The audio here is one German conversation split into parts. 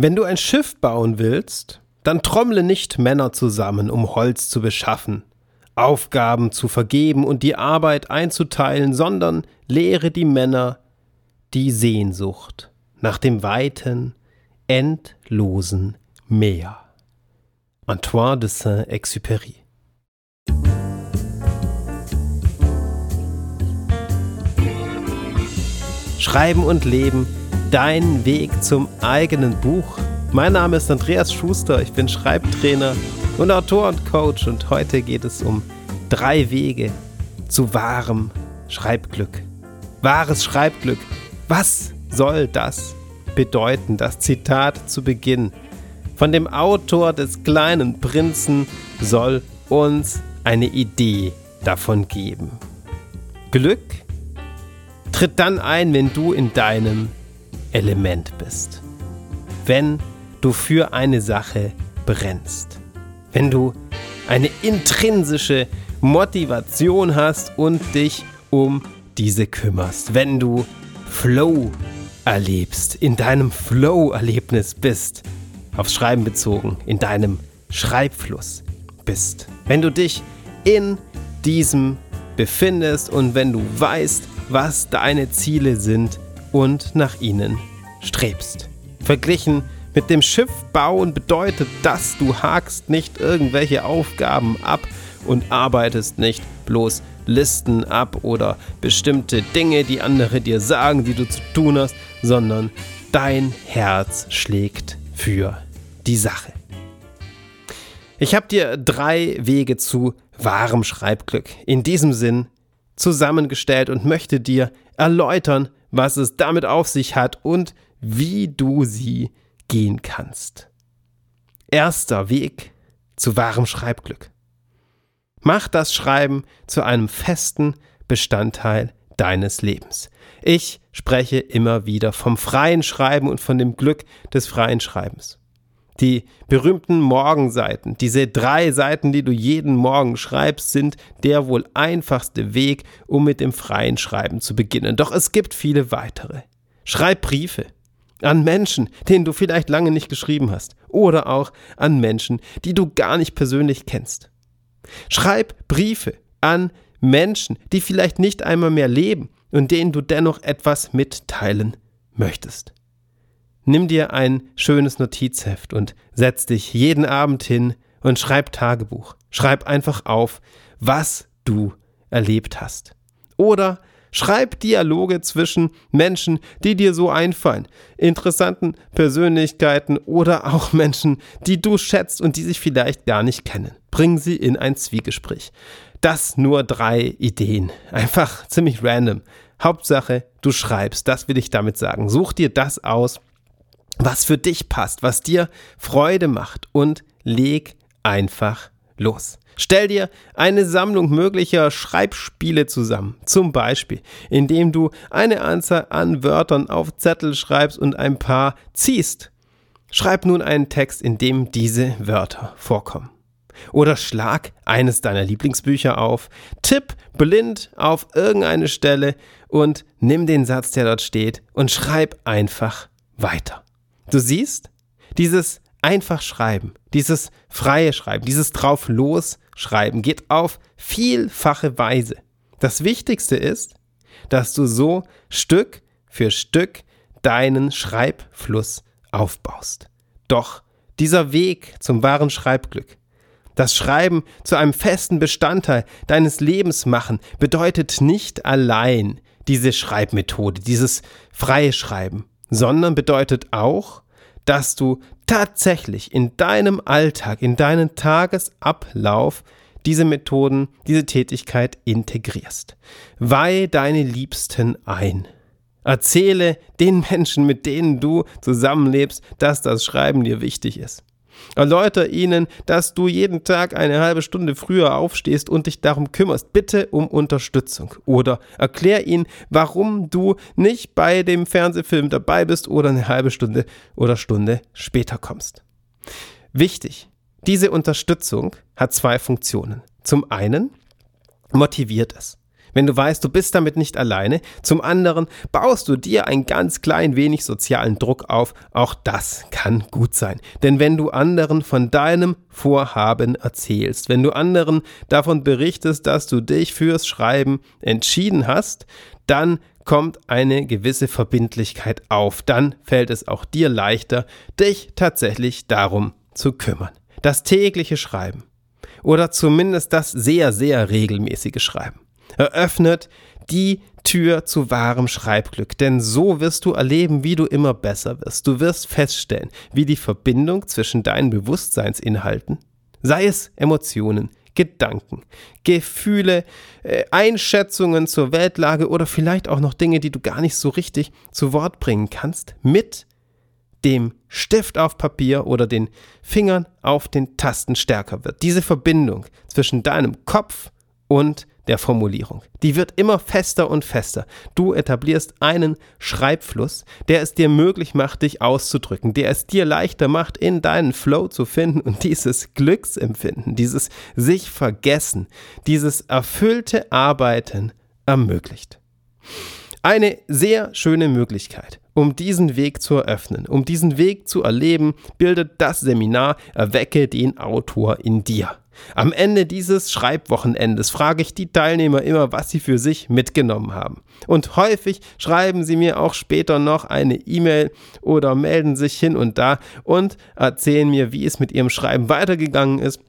Wenn du ein Schiff bauen willst, dann trommle nicht Männer zusammen, um Holz zu beschaffen, Aufgaben zu vergeben und die Arbeit einzuteilen, sondern lehre die Männer die Sehnsucht nach dem weiten, endlosen Meer. Antoine de Saint-Exupéry Schreiben und Leben, dein Weg zum eigenen Buch. Mein Name ist Andreas Schuster, ich bin Schreibtrainer und Autor und Coach und heute geht es um drei Wege zu wahrem Schreibglück. Wahres Schreibglück. Was soll das bedeuten? Das Zitat zu Beginn von dem Autor des kleinen Prinzen soll uns eine Idee davon geben. Glück tritt dann ein, wenn du in deinem Element bist. Wenn du für eine Sache brennst. Wenn du eine intrinsische Motivation hast und dich um diese kümmerst. Wenn du Flow erlebst, in deinem Flow-Erlebnis bist, aufs Schreiben bezogen, in deinem Schreibfluss bist. Wenn du dich in diesem befindest und wenn du weißt, was deine Ziele sind und nach ihnen strebst. Verglichen mit dem Schiff bauen bedeutet das, du hakst nicht irgendwelche Aufgaben ab und arbeitest nicht bloß Listen ab oder bestimmte Dinge, die andere dir sagen, die du zu tun hast, sondern dein Herz schlägt für die Sache. Ich habe dir drei Wege zu wahrem Schreibglück in diesem Sinn zusammengestellt und möchte dir erläutern, was es damit auf sich hat und wie du sie gehen kannst. Erster Weg zu wahrem Schreibglück. Mach das Schreiben zu einem festen Bestandteil deines Lebens. Ich spreche immer wieder vom freien Schreiben und von dem Glück des freien Schreibens. Die berühmten Morgenseiten, diese drei Seiten, die du jeden Morgen schreibst, sind der wohl einfachste Weg, um mit dem freien Schreiben zu beginnen. Doch es gibt viele weitere. Schreib Briefe an Menschen, denen du vielleicht lange nicht geschrieben hast, oder auch an Menschen, die du gar nicht persönlich kennst. Schreib Briefe an Menschen, die vielleicht nicht einmal mehr leben und denen du dennoch etwas mitteilen möchtest. Nimm dir ein schönes Notizheft und setz dich jeden Abend hin und schreib Tagebuch. Schreib einfach auf, was du erlebt hast. Oder schreib Dialoge zwischen Menschen, die dir so einfallen, interessanten Persönlichkeiten oder auch Menschen, die du schätzt und die sich vielleicht gar nicht kennen. Bring sie in ein Zwiegespräch. Das nur drei Ideen. Einfach ziemlich random. Hauptsache, du schreibst. Das will ich damit sagen. Such dir das aus, was für dich passt, was dir Freude macht und leg einfach los. Stell dir eine Sammlung möglicher Schreibspiele zusammen, zum Beispiel, indem du eine Anzahl an Wörtern auf Zettel schreibst und ein paar ziehst. Schreib nun einen Text, in dem diese Wörter vorkommen. Oder schlag eines deiner Lieblingsbücher auf, tipp blind auf irgendeine Stelle und nimm den Satz, der dort steht, und schreib einfach weiter. Du siehst, dieses einfach schreiben, dieses freie Schreiben, dieses drauf los schreiben geht auf vielfache Weise. Das Wichtigste ist, dass du so Stück für Stück deinen Schreibfluss aufbaust. Doch dieser Weg zum wahren Schreibglück, das Schreiben zu einem festen Bestandteil deines Lebens machen, bedeutet nicht allein diese Schreibmethode, dieses freie Schreiben, sondern bedeutet auch, dass du tatsächlich in deinem Alltag, in deinen Tagesablauf diese Methoden, diese Tätigkeit integrierst. Weih deine Liebsten ein. Erzähle den Menschen, mit denen du zusammenlebst, dass das Schreiben dir wichtig ist. Erläuter ihnen, dass du jeden Tag eine halbe Stunde früher aufstehst und dich darum kümmerst. Bitte um Unterstützung. Oder erklär ihnen, warum du nicht bei dem Fernsehfilm dabei bist oder eine halbe Stunde oder Stunde später kommst. Wichtig, diese Unterstützung hat zwei Funktionen. Zum einen motiviert es. Wenn du weißt, du bist damit nicht alleine. Zum anderen baust du dir ein ganz klein wenig sozialen Druck auf. Auch das kann gut sein. Denn wenn du anderen von deinem Vorhaben erzählst, wenn du anderen davon berichtest, dass du dich fürs Schreiben entschieden hast, dann kommt eine gewisse Verbindlichkeit auf. Dann fällt es auch dir leichter, dich tatsächlich darum zu kümmern. Das tägliche Schreiben oder zumindest das sehr, sehr regelmäßige Schreiben eröffnet die Tür zu wahrem Schreibglück, denn so wirst du erleben, wie du immer besser wirst. Du wirst feststellen, wie die Verbindung zwischen deinen Bewusstseinsinhalten, sei es Emotionen, Gedanken, Gefühle, äh, Einschätzungen zur Weltlage oder vielleicht auch noch Dinge, die du gar nicht so richtig zu Wort bringen kannst, mit dem Stift auf Papier oder den Fingern auf den Tasten stärker wird. Diese Verbindung zwischen deinem Kopf und der Formulierung. Die wird immer fester und fester. Du etablierst einen Schreibfluss, der es dir möglich macht, dich auszudrücken, der es dir leichter macht, in deinen Flow zu finden und dieses Glücksempfinden, dieses sich vergessen, dieses erfüllte Arbeiten ermöglicht. Eine sehr schöne Möglichkeit, um diesen Weg zu eröffnen, um diesen Weg zu erleben, bildet das Seminar Erwecke den Autor in dir. Am Ende dieses Schreibwochenendes frage ich die Teilnehmer immer, was sie für sich mitgenommen haben. Und häufig schreiben sie mir auch später noch eine E-Mail oder melden sich hin und da und erzählen mir, wie es mit ihrem Schreiben weitergegangen ist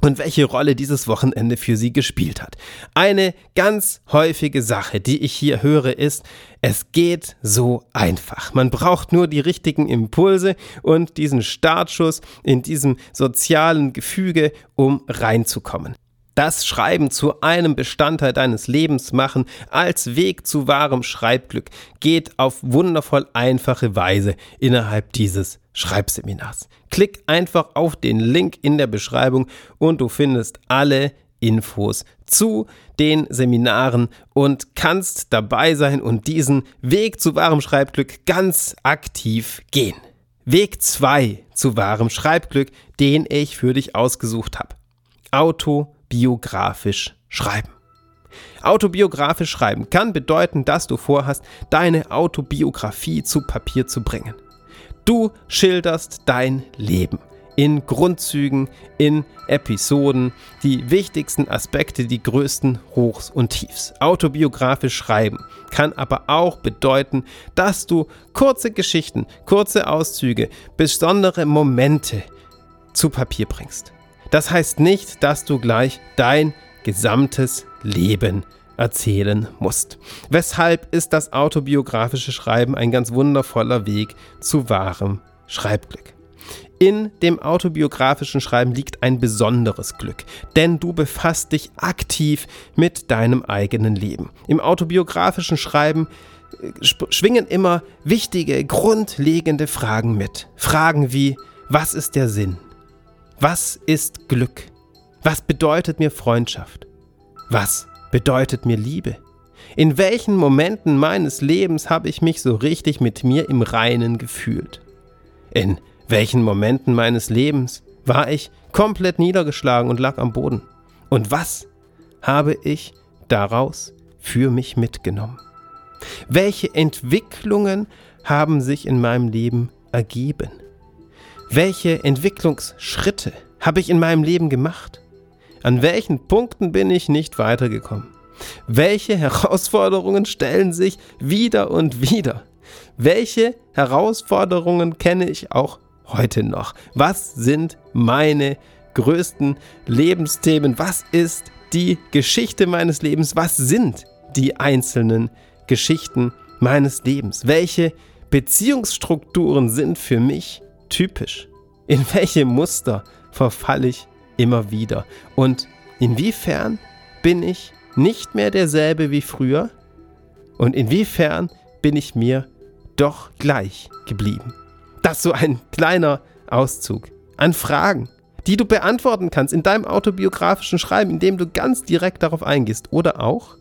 und welche Rolle dieses Wochenende für sie gespielt hat. Eine ganz häufige Sache, die ich hier höre, ist, es geht so einfach. Man braucht nur die richtigen Impulse und diesen Startschuss in diesem sozialen Gefüge, um reinzukommen das Schreiben zu einem Bestandteil deines Lebens machen, als Weg zu wahrem Schreibglück, geht auf wundervoll einfache Weise innerhalb dieses Schreibseminars. Klick einfach auf den Link in der Beschreibung und du findest alle Infos zu den Seminaren und kannst dabei sein und diesen Weg zu wahrem Schreibglück ganz aktiv gehen. Weg 2 zu wahrem Schreibglück, den ich für dich ausgesucht habe. Auto autobiografisch schreiben. Autobiografisch schreiben kann bedeuten, dass du vorhast, deine Autobiografie zu Papier zu bringen. Du schilderst dein Leben in Grundzügen, in Episoden, die wichtigsten Aspekte, die größten Hochs und Tiefs. Autobiografisch schreiben kann aber auch bedeuten, dass du kurze Geschichten, kurze Auszüge, besondere Momente zu Papier bringst. Das heißt nicht, dass du gleich dein gesamtes Leben erzählen musst. Weshalb ist das autobiografische Schreiben ein ganz wundervoller Weg zu wahrem Schreibglück. In dem autobiografischen Schreiben liegt ein besonderes Glück, denn du befasst dich aktiv mit deinem eigenen Leben. Im autobiografischen Schreiben äh, schwingen immer wichtige, grundlegende Fragen mit. Fragen wie, was ist der Sinn? Was ist Glück? Was bedeutet mir Freundschaft? Was bedeutet mir Liebe? In welchen Momenten meines Lebens habe ich mich so richtig mit mir im Reinen gefühlt? In welchen Momenten meines Lebens war ich komplett niedergeschlagen und lag am Boden? Und was habe ich daraus für mich mitgenommen? Welche Entwicklungen haben sich in meinem Leben ergeben? Welche Entwicklungsschritte habe ich in meinem Leben gemacht? An welchen Punkten bin ich nicht weitergekommen? Welche Herausforderungen stellen sich wieder und wieder? Welche Herausforderungen kenne ich auch heute noch? Was sind meine größten Lebensthemen? Was ist die Geschichte meines Lebens? Was sind die einzelnen Geschichten meines Lebens? Welche Beziehungsstrukturen sind für mich typisch? In welche Muster verfalle ich immer wieder? Und inwiefern bin ich nicht mehr derselbe wie früher? Und inwiefern bin ich mir doch gleich geblieben? Das ist so ein kleiner Auszug an Fragen, die du beantworten kannst in deinem autobiografischen Schreiben, indem du ganz direkt darauf eingehst oder auch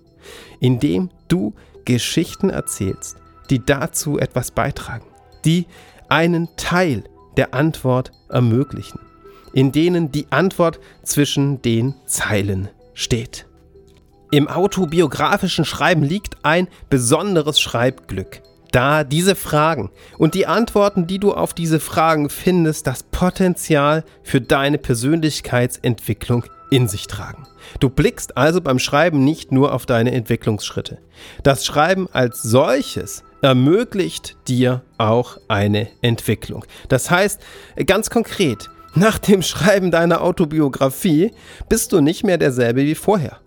indem du Geschichten erzählst, die dazu etwas beitragen, die einen Teil der Antwort ermöglichen, in denen die Antwort zwischen den Zeilen steht. Im autobiografischen Schreiben liegt ein besonderes Schreibglück. Da diese Fragen und die Antworten, die du auf diese Fragen findest, das Potenzial für deine Persönlichkeitsentwicklung in sich tragen. Du blickst also beim Schreiben nicht nur auf deine Entwicklungsschritte. Das Schreiben als solches ermöglicht dir auch eine Entwicklung. Das heißt, ganz konkret, nach dem Schreiben deiner Autobiografie bist du nicht mehr derselbe wie vorher.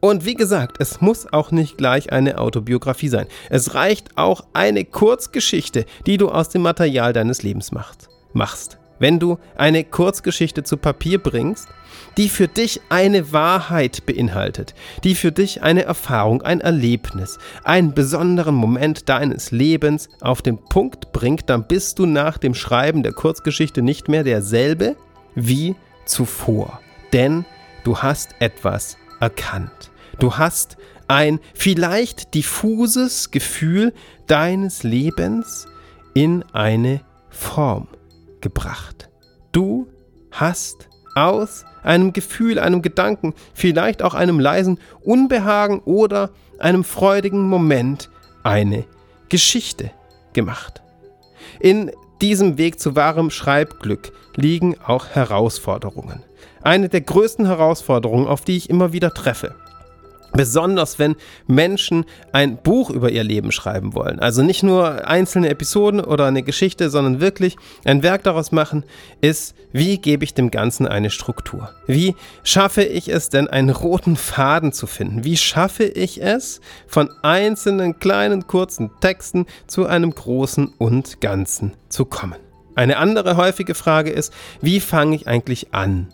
Und wie gesagt, es muss auch nicht gleich eine Autobiografie sein. Es reicht auch eine Kurzgeschichte, die du aus dem Material deines Lebens machst. machst. Wenn du eine Kurzgeschichte zu Papier bringst, die für dich eine Wahrheit beinhaltet, die für dich eine Erfahrung, ein Erlebnis, einen besonderen Moment deines Lebens auf den Punkt bringt, dann bist du nach dem Schreiben der Kurzgeschichte nicht mehr derselbe wie zuvor. Denn du hast etwas erkannt. Du hast ein vielleicht diffuses Gefühl deines Lebens in eine Form gebracht. Du hast aus einem Gefühl, einem Gedanken, vielleicht auch einem leisen Unbehagen oder einem freudigen Moment eine Geschichte gemacht. In diesem Weg zu wahrem Schreibglück liegen auch Herausforderungen. Eine der größten Herausforderungen, auf die ich immer wieder treffe, Besonders wenn Menschen ein Buch über ihr Leben schreiben wollen. Also nicht nur einzelne Episoden oder eine Geschichte, sondern wirklich ein Werk daraus machen, ist, wie gebe ich dem Ganzen eine Struktur? Wie schaffe ich es denn, einen roten Faden zu finden? Wie schaffe ich es, von einzelnen kleinen kurzen Texten zu einem großen und Ganzen zu kommen? Eine andere häufige Frage ist, wie fange ich eigentlich an?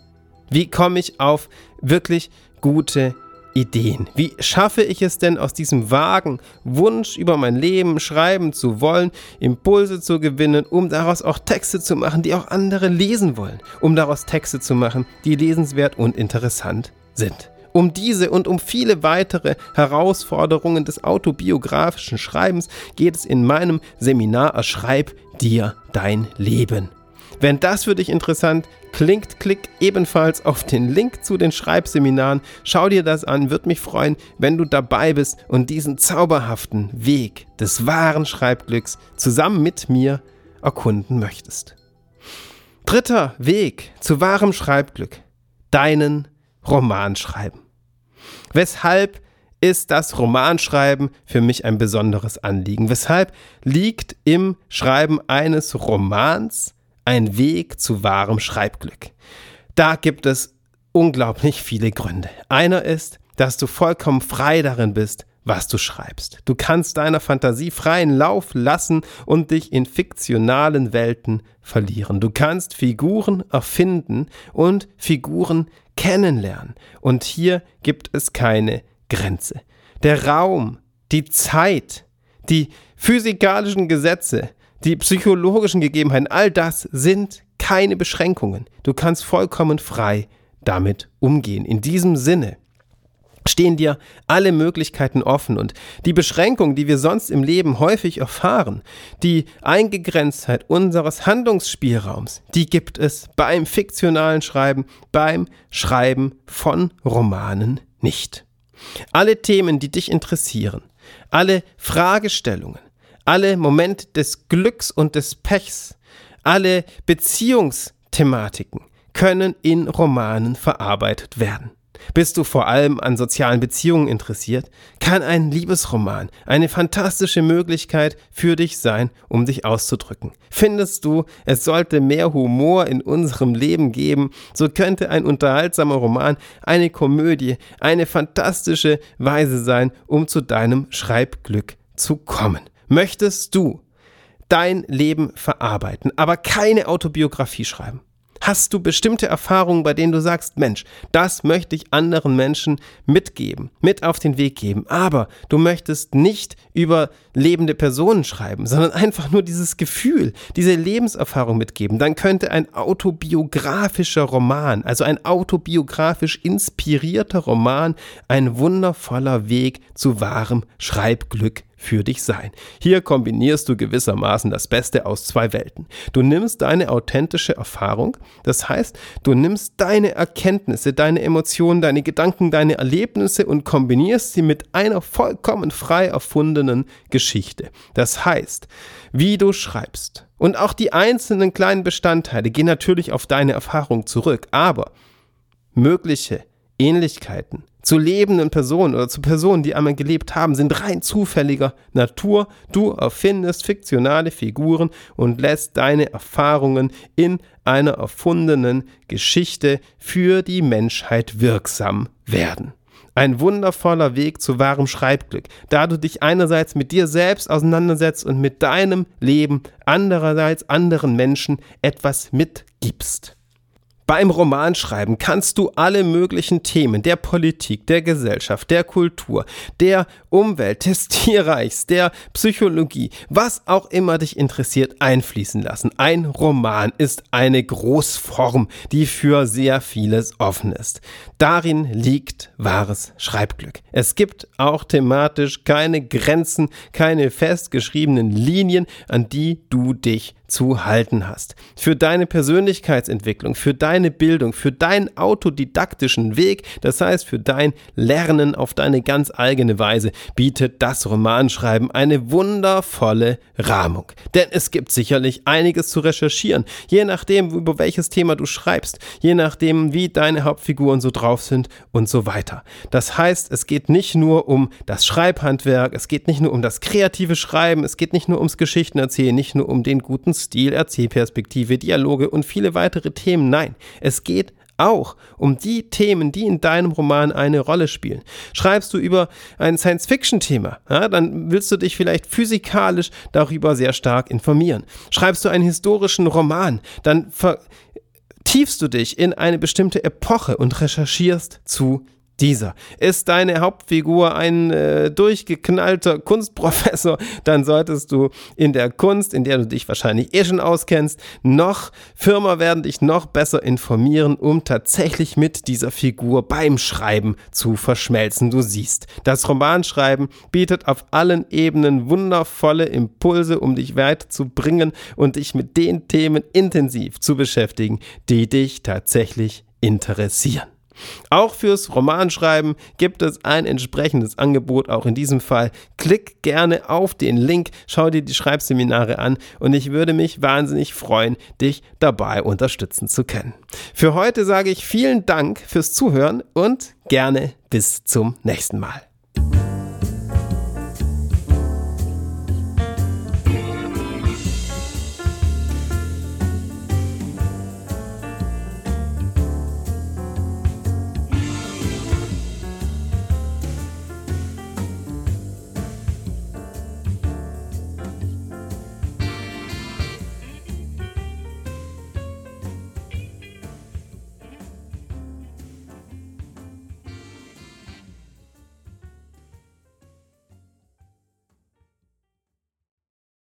Wie komme ich auf wirklich gute Ideen. Wie schaffe ich es denn aus diesem vagen Wunsch über mein Leben schreiben zu wollen, Impulse zu gewinnen, um daraus auch Texte zu machen, die auch andere lesen wollen, um daraus Texte zu machen, die lesenswert und interessant sind. Um diese und um viele weitere Herausforderungen des autobiografischen Schreibens geht es in meinem Seminar Erschreib dir dein Leben. Wenn das für dich interessant klingt, klick ebenfalls auf den Link zu den Schreibseminaren. Schau dir das an, würde mich freuen, wenn du dabei bist und diesen zauberhaften Weg des wahren Schreibglücks zusammen mit mir erkunden möchtest. Dritter Weg zu wahrem Schreibglück. Deinen Roman schreiben. Weshalb ist das Romanschreiben für mich ein besonderes Anliegen? Weshalb liegt im Schreiben eines Romans ein Weg zu wahrem Schreibglück. Da gibt es unglaublich viele Gründe. Einer ist, dass du vollkommen frei darin bist, was du schreibst. Du kannst deiner Fantasie freien Lauf lassen und dich in fiktionalen Welten verlieren. Du kannst Figuren erfinden und Figuren kennenlernen. Und hier gibt es keine Grenze. Der Raum, die Zeit, die physikalischen Gesetze, die psychologischen Gegebenheiten, all das sind keine Beschränkungen. Du kannst vollkommen frei damit umgehen. In diesem Sinne stehen dir alle Möglichkeiten offen und die Beschränkung, die wir sonst im Leben häufig erfahren, die Eingegrenztheit unseres Handlungsspielraums, die gibt es beim fiktionalen Schreiben, beim Schreiben von Romanen nicht. Alle Themen, die dich interessieren, alle Fragestellungen, alle Momente des Glücks und des Pechs, alle Beziehungsthematiken können in Romanen verarbeitet werden. Bist du vor allem an sozialen Beziehungen interessiert, kann ein Liebesroman eine fantastische Möglichkeit für dich sein, um dich auszudrücken. Findest du, es sollte mehr Humor in unserem Leben geben, so könnte ein unterhaltsamer Roman, eine Komödie, eine fantastische Weise sein, um zu deinem Schreibglück zu kommen. Möchtest du dein Leben verarbeiten, aber keine Autobiografie schreiben? Hast du bestimmte Erfahrungen, bei denen du sagst, Mensch, das möchte ich anderen Menschen mitgeben, mit auf den Weg geben, aber du möchtest nicht über lebende Personen schreiben, sondern einfach nur dieses Gefühl, diese Lebenserfahrung mitgeben, dann könnte ein autobiografischer Roman, also ein autobiografisch inspirierter Roman, ein wundervoller Weg zu wahrem Schreibglück für dich sein. Hier kombinierst du gewissermaßen das Beste aus zwei Welten. Du nimmst deine authentische Erfahrung, das heißt, du nimmst deine Erkenntnisse, deine Emotionen, deine Gedanken, deine Erlebnisse und kombinierst sie mit einer vollkommen frei erfundenen Geschichte. Das heißt, wie du schreibst und auch die einzelnen kleinen Bestandteile gehen natürlich auf deine Erfahrung zurück, aber mögliche Ähnlichkeiten zu lebenden Personen oder zu Personen, die einmal gelebt haben, sind rein zufälliger Natur. Du erfindest fiktionale Figuren und lässt deine Erfahrungen in einer erfundenen Geschichte für die Menschheit wirksam werden. Ein wundervoller Weg zu wahrem Schreibglück, da du dich einerseits mit dir selbst auseinandersetzt und mit deinem Leben, andererseits anderen Menschen etwas mitgibst. Beim Romanschreiben kannst du alle möglichen Themen der Politik, der Gesellschaft, der Kultur, der Umwelt, des Tierreichs, der Psychologie, was auch immer dich interessiert, einfließen lassen. Ein Roman ist eine Großform, die für sehr vieles offen ist. Darin liegt wahres Schreibglück. Es gibt auch thematisch keine Grenzen, keine festgeschriebenen Linien, an die du dich zu halten hast. Für deine Persönlichkeitsentwicklung, für deine Bildung, für deinen autodidaktischen Weg, das heißt für dein Lernen auf deine ganz eigene Weise, bietet das Romanschreiben eine wundervolle Rahmung. Denn es gibt sicherlich einiges zu recherchieren, je nachdem, über welches Thema du schreibst, je nachdem, wie deine Hauptfiguren so drauf sind und so weiter. Das heißt, es geht nicht nur um das Schreibhandwerk, es geht nicht nur um das kreative Schreiben, es geht nicht nur ums Geschichtenerzählen, nicht nur um den guten Stil, Erzählperspektive, Dialoge und viele weitere Themen. Nein, es geht auch um die Themen, die in deinem Roman eine Rolle spielen. Schreibst du über ein Science-Fiction-Thema, ja, dann willst du dich vielleicht physikalisch darüber sehr stark informieren. Schreibst du einen historischen Roman, dann vertiefst du dich in eine bestimmte Epoche und recherchierst zu dieser. Ist deine Hauptfigur ein äh, durchgeknallter Kunstprofessor, dann solltest du in der Kunst, in der du dich wahrscheinlich eh schon auskennst, noch Firma werden dich noch besser informieren, um tatsächlich mit dieser Figur beim Schreiben zu verschmelzen. Du siehst, das Romanschreiben bietet auf allen Ebenen wundervolle Impulse, um dich weiterzubringen und dich mit den Themen intensiv zu beschäftigen, die dich tatsächlich interessieren. Auch fürs Romanschreiben gibt es ein entsprechendes Angebot, auch in diesem Fall. Klick gerne auf den Link, schau dir die Schreibseminare an und ich würde mich wahnsinnig freuen, dich dabei unterstützen zu können. Für heute sage ich vielen Dank fürs Zuhören und gerne bis zum nächsten Mal.